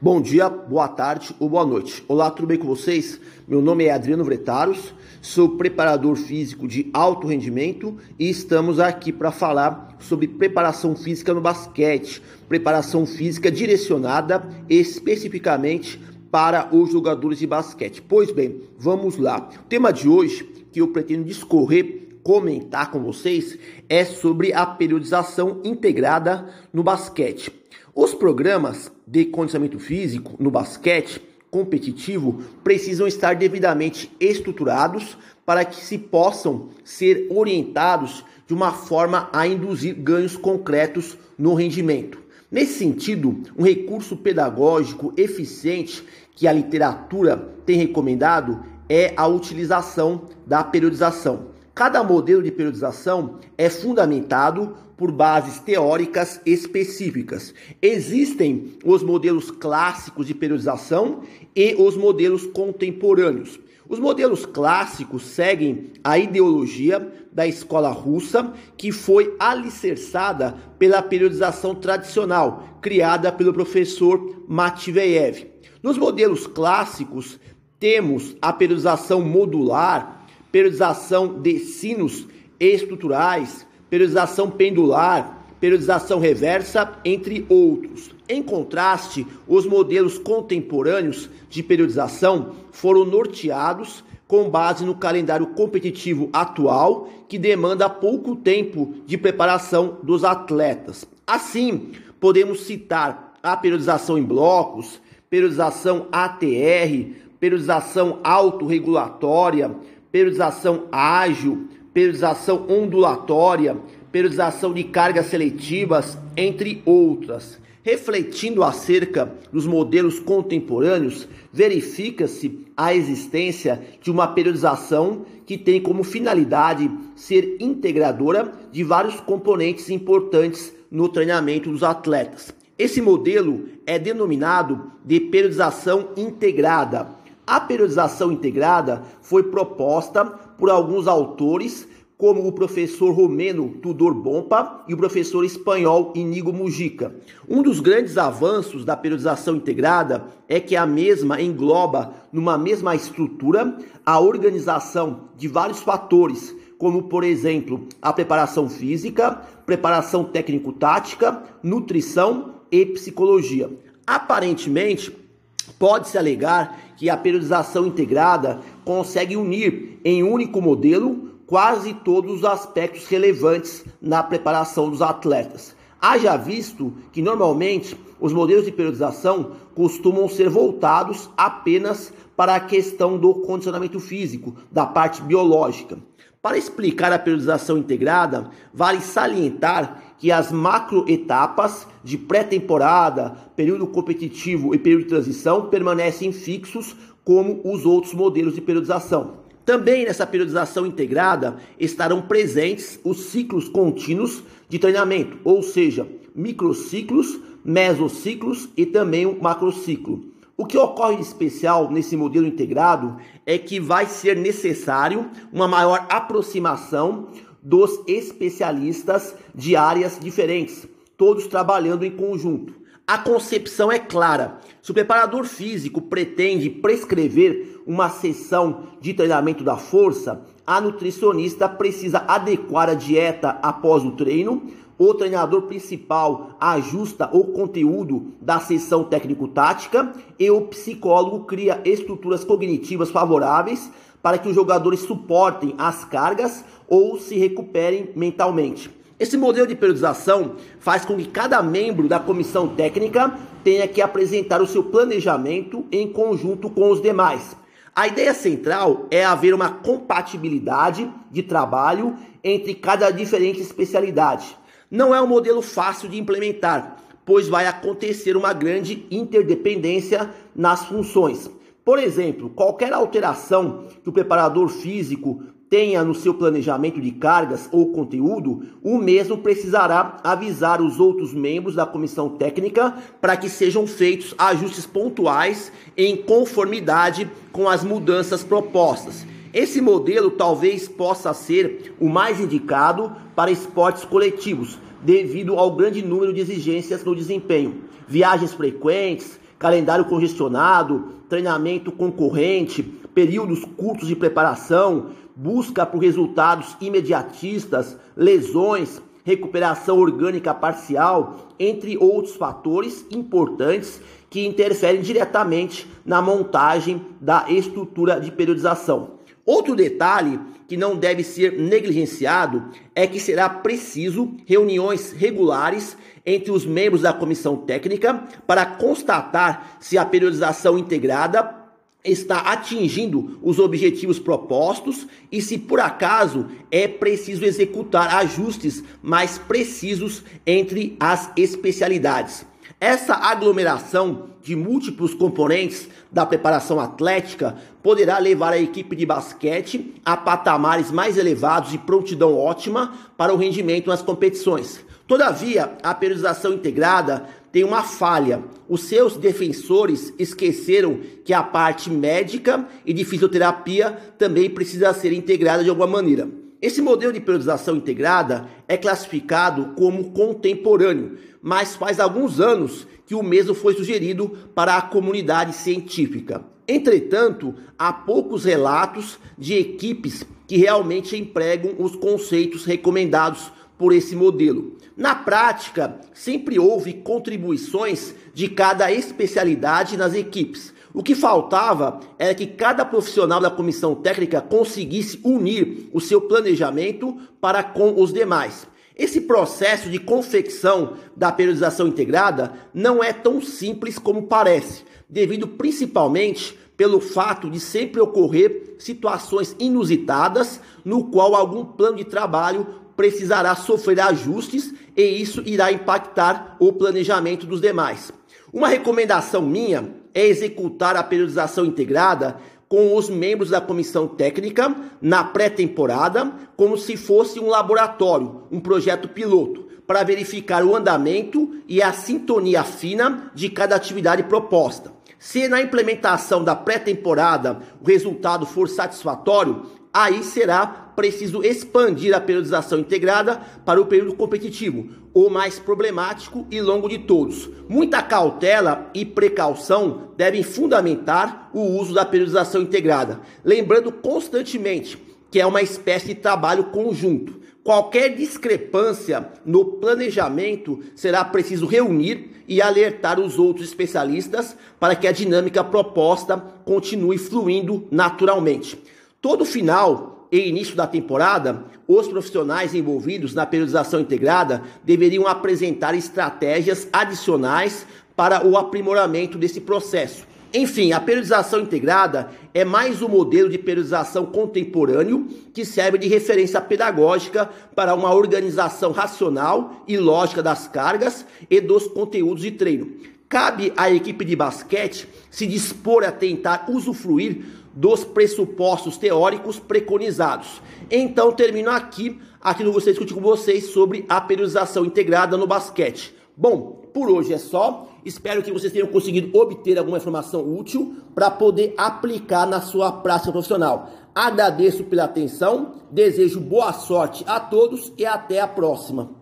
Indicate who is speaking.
Speaker 1: Bom dia, boa tarde ou boa noite. Olá, tudo bem com vocês? Meu nome é Adriano Vretaros, sou preparador físico de alto rendimento e estamos aqui para falar sobre preparação física no basquete, preparação física direcionada especificamente para os jogadores de basquete. Pois bem, vamos lá. O tema de hoje que eu pretendo discorrer comentar com vocês é sobre a periodização integrada no basquete. Os programas de condicionamento físico no basquete competitivo precisam estar devidamente estruturados para que se possam ser orientados de uma forma a induzir ganhos concretos no rendimento. Nesse sentido, um recurso pedagógico eficiente que a literatura tem recomendado é a utilização da periodização. Cada modelo de periodização é fundamentado por bases teóricas específicas. Existem os modelos clássicos de periodização e os modelos contemporâneos. Os modelos clássicos seguem a ideologia da escola russa, que foi alicerçada pela periodização tradicional, criada pelo professor Matveyev. Nos modelos clássicos, temos a periodização modular, periodização de sinos estruturais, periodização pendular, periodização reversa, entre outros. Em contraste, os modelos contemporâneos de periodização foram norteados com base no calendário competitivo atual, que demanda pouco tempo de preparação dos atletas. Assim, podemos citar a periodização em blocos, periodização ATR, periodização autorregulatória, periodização ágil, periodização ondulatória, periodização de cargas seletivas, entre outras. Refletindo acerca dos modelos contemporâneos, verifica-se a existência de uma periodização que tem como finalidade ser integradora de vários componentes importantes no treinamento dos atletas. Esse modelo é denominado de periodização integrada a periodização integrada foi proposta por alguns autores, como o professor romeno Tudor Bompa e o professor espanhol Inigo Mujica. Um dos grandes avanços da periodização integrada é que a mesma engloba, numa mesma estrutura, a organização de vários fatores, como por exemplo a preparação física, preparação técnico-tática, nutrição e psicologia. Aparentemente, pode-se alegar que a periodização integrada consegue unir em um único modelo quase todos os aspectos relevantes na preparação dos atletas. Haja visto que normalmente os modelos de periodização costumam ser voltados apenas para a questão do condicionamento físico, da parte biológica. Para explicar a periodização integrada, vale salientar que as macroetapas de pré-temporada, período competitivo e período de transição permanecem fixos como os outros modelos de periodização. Também nessa periodização integrada estarão presentes os ciclos contínuos de treinamento, ou seja, microciclos, mesociclos e também o macrociclo. O que ocorre de especial nesse modelo integrado é que vai ser necessário uma maior aproximação dos especialistas de áreas diferentes, todos trabalhando em conjunto. A concepção é clara. Se o preparador físico pretende prescrever uma sessão de treinamento da força, a nutricionista precisa adequar a dieta após o treino, o treinador principal ajusta o conteúdo da sessão técnico-tática e o psicólogo cria estruturas cognitivas favoráveis para que os jogadores suportem as cargas ou se recuperem mentalmente. Esse modelo de periodização faz com que cada membro da comissão técnica tenha que apresentar o seu planejamento em conjunto com os demais. A ideia central é haver uma compatibilidade de trabalho entre cada diferente especialidade. Não é um modelo fácil de implementar, pois vai acontecer uma grande interdependência nas funções. Por exemplo, qualquer alteração que o preparador físico tenha no seu planejamento de cargas ou conteúdo, o mesmo precisará avisar os outros membros da comissão técnica para que sejam feitos ajustes pontuais em conformidade com as mudanças propostas. Esse modelo talvez possa ser o mais indicado para esportes coletivos, devido ao grande número de exigências no desempenho, viagens frequentes, calendário congestionado, treinamento concorrente, períodos curtos de preparação, busca por resultados imediatistas, lesões, recuperação orgânica parcial, entre outros fatores importantes que interferem diretamente na montagem da estrutura de periodização. Outro detalhe que não deve ser negligenciado é que será preciso reuniões regulares entre os membros da comissão técnica para constatar se a periodização integrada está atingindo os objetivos propostos e se por acaso é preciso executar ajustes mais precisos entre as especialidades. Essa aglomeração de múltiplos componentes da preparação atlética poderá levar a equipe de basquete a patamares mais elevados de prontidão ótima para o rendimento nas competições. Todavia, a periodização integrada tem uma falha. Os seus defensores esqueceram que a parte médica e de fisioterapia também precisa ser integrada de alguma maneira. Esse modelo de periodização integrada é classificado como contemporâneo, mas faz alguns anos que o mesmo foi sugerido para a comunidade científica. Entretanto, há poucos relatos de equipes que realmente empregam os conceitos recomendados por esse modelo. Na prática, sempre houve contribuições de cada especialidade nas equipes. O que faltava era que cada profissional da comissão técnica conseguisse unir o seu planejamento para com os demais. Esse processo de confecção da periodização integrada não é tão simples como parece, devido principalmente pelo fato de sempre ocorrer situações inusitadas no qual algum plano de trabalho precisará sofrer ajustes e isso irá impactar o planejamento dos demais. Uma recomendação minha executar a periodização integrada com os membros da comissão técnica na pré-temporada, como se fosse um laboratório, um projeto piloto, para verificar o andamento e a sintonia fina de cada atividade proposta. Se na implementação da pré-temporada o resultado for satisfatório, aí será preciso expandir a periodização integrada para o período competitivo, o mais problemático e longo de todos. Muita cautela e precaução devem fundamentar o uso da periodização integrada, lembrando constantemente que é uma espécie de trabalho conjunto. Qualquer discrepância no planejamento será preciso reunir e alertar os outros especialistas para que a dinâmica proposta continue fluindo naturalmente. Todo final e início da temporada, os profissionais envolvidos na periodização integrada deveriam apresentar estratégias adicionais para o aprimoramento desse processo. Enfim, a periodização integrada é mais um modelo de periodização contemporâneo que serve de referência pedagógica para uma organização racional e lógica das cargas e dos conteúdos de treino. Cabe à equipe de basquete se dispor a tentar usufruir dos pressupostos teóricos preconizados. Então termino aqui aquilo que eu discutir com vocês sobre a periodização integrada no basquete. Bom, por hoje é só. Espero que vocês tenham conseguido obter alguma informação útil para poder aplicar na sua prática profissional. Agradeço pela atenção, desejo boa sorte a todos e até a próxima.